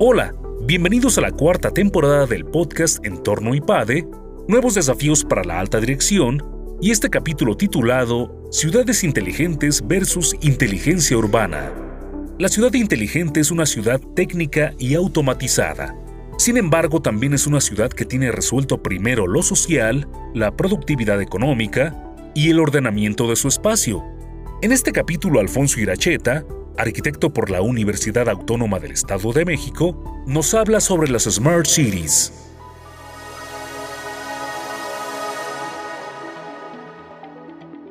Hola, bienvenidos a la cuarta temporada del podcast Entorno IPADE, Nuevos desafíos para la alta dirección y este capítulo titulado Ciudades inteligentes versus inteligencia urbana. La ciudad inteligente es una ciudad técnica y automatizada. Sin embargo, también es una ciudad que tiene resuelto primero lo social, la productividad económica y el ordenamiento de su espacio. En este capítulo, Alfonso Iracheta arquitecto por la Universidad Autónoma del Estado de México, nos habla sobre las Smart Cities.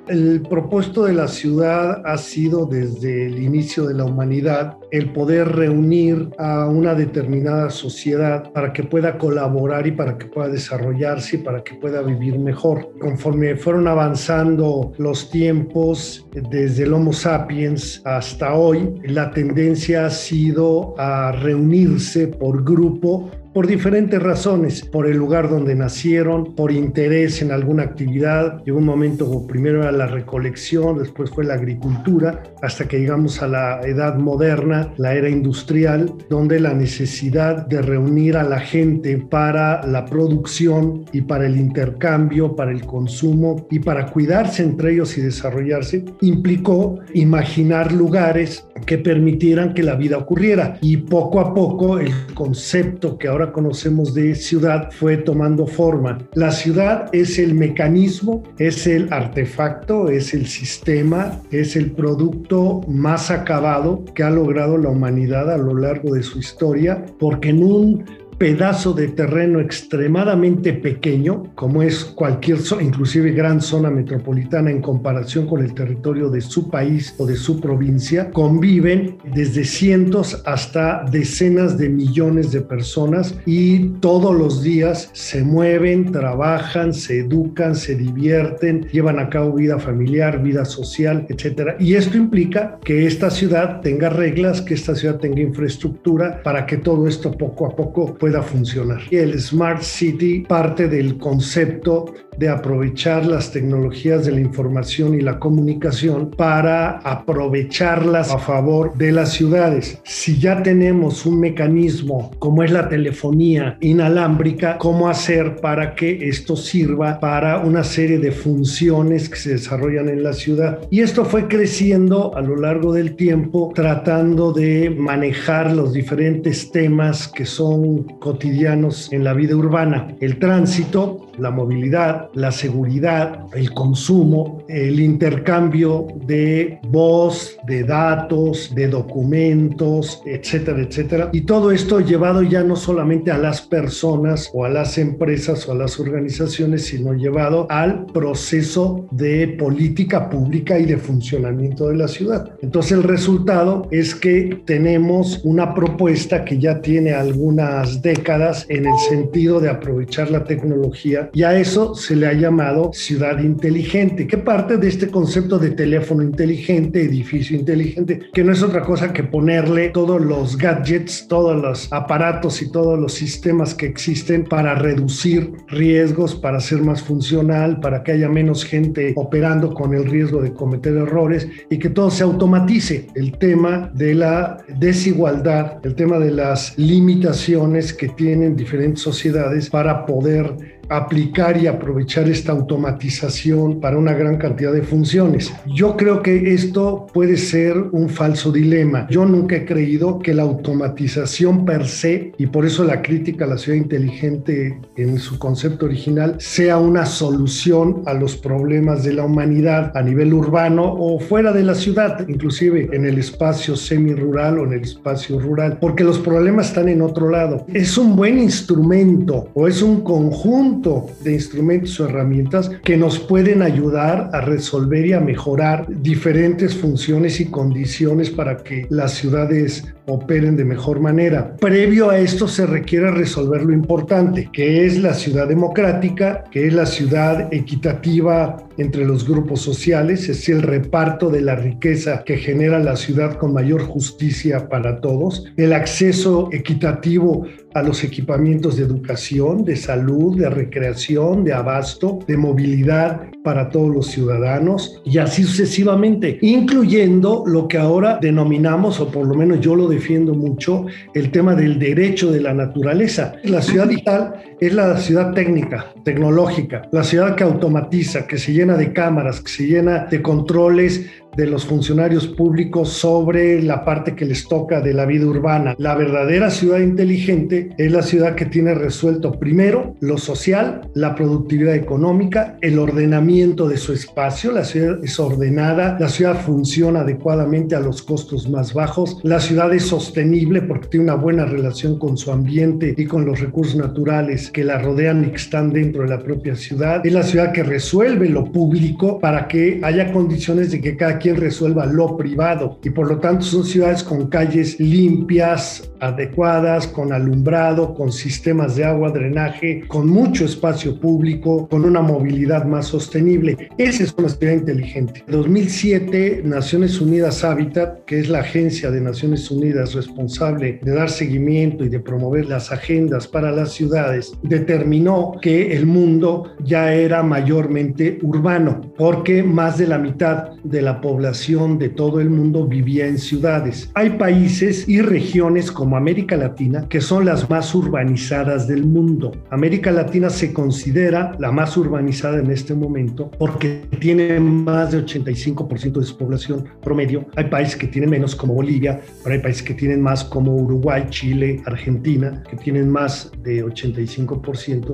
El propósito de la ciudad ha sido desde el inicio de la humanidad el poder reunir a una determinada sociedad para que pueda colaborar y para que pueda desarrollarse y para que pueda vivir mejor. Conforme fueron avanzando los tiempos desde el Homo sapiens hasta hoy, la tendencia ha sido a reunirse por grupo por diferentes razones, por el lugar donde nacieron, por interés en alguna actividad. Llegó un momento, primero era la recolección, después fue la agricultura, hasta que llegamos a la edad moderna, la era industrial, donde la necesidad de reunir a la gente para la producción y para el intercambio, para el consumo y para cuidarse entre ellos y desarrollarse, implicó imaginar lugares que permitieran que la vida ocurriera. Y poco a poco el concepto que ahora conocemos de ciudad fue tomando forma. La ciudad es el mecanismo, es el artefacto, es el sistema, es el producto más acabado que ha logrado la humanidad a lo largo de su historia, porque en un pedazo de terreno extremadamente pequeño, como es cualquier inclusive gran zona metropolitana en comparación con el territorio de su país o de su provincia, conviven desde cientos hasta decenas de millones de personas y todos los días se mueven, trabajan, se educan, se divierten, llevan a cabo vida familiar, vida social, etc. Y esto implica que esta ciudad tenga reglas, que esta ciudad tenga infraestructura para que todo esto poco a poco pueda funcionar. Y el Smart City parte del concepto de aprovechar las tecnologías de la información y la comunicación para aprovecharlas a favor de las ciudades. Si ya tenemos un mecanismo como es la telefonía inalámbrica, ¿cómo hacer para que esto sirva para una serie de funciones que se desarrollan en la ciudad? Y esto fue creciendo a lo largo del tiempo tratando de manejar los diferentes temas que son cotidianos en la vida urbana. El tránsito, la movilidad, la seguridad, el consumo, el intercambio de voz, de datos, de documentos, etcétera, etcétera. Y todo esto llevado ya no solamente a las personas o a las empresas o a las organizaciones, sino llevado al proceso de política pública y de funcionamiento de la ciudad. Entonces el resultado es que tenemos una propuesta que ya tiene algunas décadas en el sentido de aprovechar la tecnología y a eso se le ha llamado ciudad inteligente, que parte de este concepto de teléfono inteligente, edificio inteligente, que no es otra cosa que ponerle todos los gadgets, todos los aparatos y todos los sistemas que existen para reducir riesgos, para ser más funcional, para que haya menos gente operando con el riesgo de cometer errores y que todo se automatice. El tema de la desigualdad, el tema de las limitaciones que tienen diferentes sociedades para poder aplicar y aprovechar esta automatización para una gran cantidad de funciones. Yo creo que esto puede ser un falso dilema. Yo nunca he creído que la automatización per se, y por eso la crítica a la ciudad inteligente en su concepto original, sea una solución a los problemas de la humanidad a nivel urbano o fuera de la ciudad, inclusive en el espacio semi-rural o en el espacio rural, porque los problemas están en otro lado. Un buen instrumento o es un conjunto de instrumentos o herramientas que nos pueden ayudar a resolver y a mejorar diferentes funciones y condiciones para que las ciudades operen de mejor manera. Previo a esto se requiere resolver lo importante, que es la ciudad democrática, que es la ciudad equitativa entre los grupos sociales, es el reparto de la riqueza que genera la ciudad con mayor justicia para todos, el acceso equitativo a los equipamientos de educación, de salud, de recreación, de abasto, de movilidad para todos los ciudadanos y así sucesivamente, incluyendo lo que ahora denominamos, o por lo menos yo lo defiendo mucho, el tema del derecho de la naturaleza. La ciudad vital es la ciudad técnica, tecnológica, la ciudad que automatiza, que se llena de cámaras, que se llena de controles de los funcionarios públicos sobre la parte que les toca de la vida urbana. La verdadera ciudad inteligente es la ciudad que tiene resuelto primero lo social, la productividad económica, el ordenamiento de su espacio. La ciudad es ordenada, la ciudad funciona adecuadamente a los costos más bajos, la ciudad es sostenible porque tiene una buena relación con su ambiente y con los recursos naturales que la rodean y que están dentro de la propia ciudad. Es la ciudad que resuelve lo público para que haya condiciones de que cada quien resuelva lo privado y por lo tanto son ciudades con calles limpias, adecuadas, con alumbrado, con sistemas de agua, drenaje, con mucho espacio público, con una movilidad más sostenible. Esa es una ciudad inteligente. En 2007, Naciones Unidas Habitat, que es la agencia de Naciones Unidas responsable de dar seguimiento y de promover las agendas para las ciudades, determinó que el mundo ya era mayormente urbano, porque más de la mitad de la población de todo el mundo vivía en ciudades. Hay países y regiones como América Latina que son las más urbanizadas del mundo. América Latina se considera la más urbanizada en este momento porque tiene más de 85% de su población promedio. Hay países que tienen menos como Bolivia, pero hay países que tienen más como Uruguay, Chile, Argentina, que tienen más de 85%.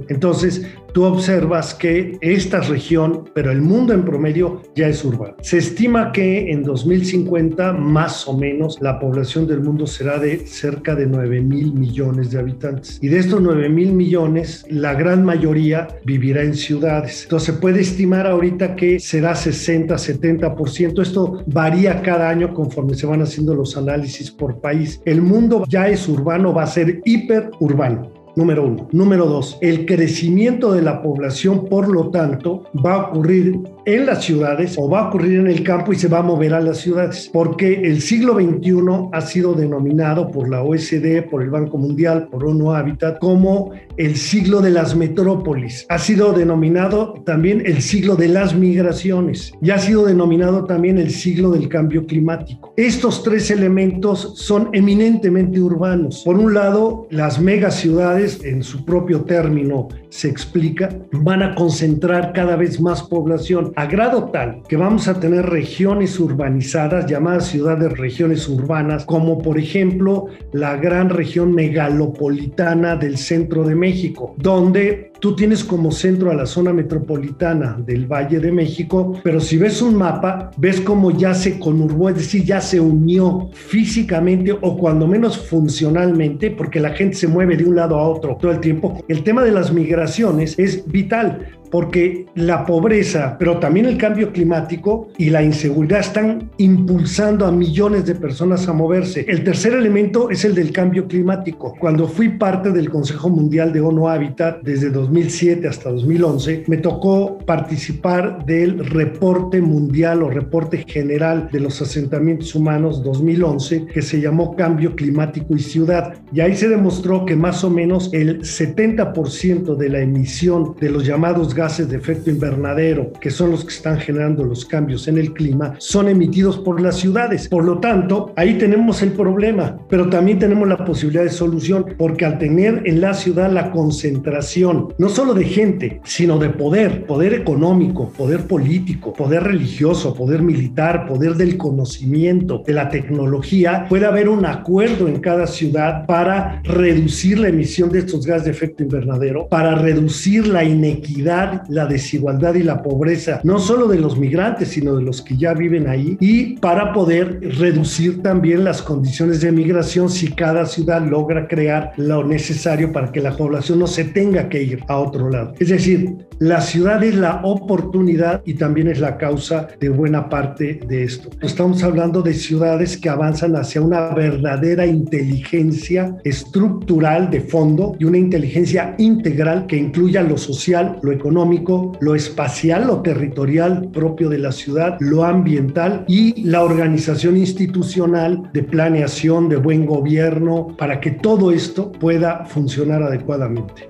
Entonces, tú observas que esta región, pero el mundo en promedio ya es urbano. Se estima que en 2050 más o menos la población del mundo será de cerca de 9 mil millones de habitantes. Y de estos 9 mil millones, la gran mayoría vivirá en ciudades. Entonces se puede estimar ahorita que será 60, 70%. Esto varía cada año conforme se van haciendo los análisis por país. El mundo ya es urbano, va a ser hiperurbano número uno. Número dos, el crecimiento de la población, por lo tanto, va a ocurrir en las ciudades o va a ocurrir en el campo y se va a mover a las ciudades, porque el siglo XXI ha sido denominado por la OSD, por el Banco Mundial, por ONU Habitat, como el siglo de las metrópolis. Ha sido denominado también el siglo de las migraciones y ha sido denominado también el siglo del cambio climático. Estos tres elementos son eminentemente urbanos. Por un lado, las megaciudades en su propio término se explica, van a concentrar cada vez más población a grado tal que vamos a tener regiones urbanizadas llamadas ciudades regiones urbanas, como por ejemplo la gran región megalopolitana del centro de México, donde tú tienes como centro a la zona metropolitana del Valle de México, pero si ves un mapa, ves como ya se conurbó, es decir, ya se unió físicamente o cuando menos funcionalmente, porque la gente se mueve de un lado a otro todo el tiempo. El tema de las migraciones es vital porque la pobreza, pero también el cambio climático y la inseguridad están impulsando a millones de personas a moverse. El tercer elemento es el del cambio climático. Cuando fui parte del Consejo Mundial de ONU Habitat desde 2007 hasta 2011, me tocó participar del reporte mundial o reporte general de los asentamientos humanos 2011 que se llamó Cambio Climático y Ciudad. Y ahí se demostró que más o menos el 70% de la emisión de los llamados gases de efecto invernadero, que son los que están generando los cambios en el clima, son emitidos por las ciudades. Por lo tanto, ahí tenemos el problema, pero también tenemos la posibilidad de solución, porque al tener en la ciudad la concentración, no solo de gente, sino de poder, poder económico, poder político, poder religioso, poder militar, poder del conocimiento, de la tecnología, puede haber un acuerdo en cada ciudad para reducir la emisión de estos gases de efecto invernadero, para reducir la inequidad la desigualdad y la pobreza, no solo de los migrantes, sino de los que ya viven ahí, y para poder reducir también las condiciones de migración si cada ciudad logra crear lo necesario para que la población no se tenga que ir a otro lado. Es decir, la ciudad es la oportunidad y también es la causa de buena parte de esto. Estamos hablando de ciudades que avanzan hacia una verdadera inteligencia estructural de fondo y una inteligencia integral que incluya lo social, lo económico, lo espacial, lo territorial propio de la ciudad, lo ambiental y la organización institucional de planeación, de buen gobierno, para que todo esto pueda funcionar adecuadamente.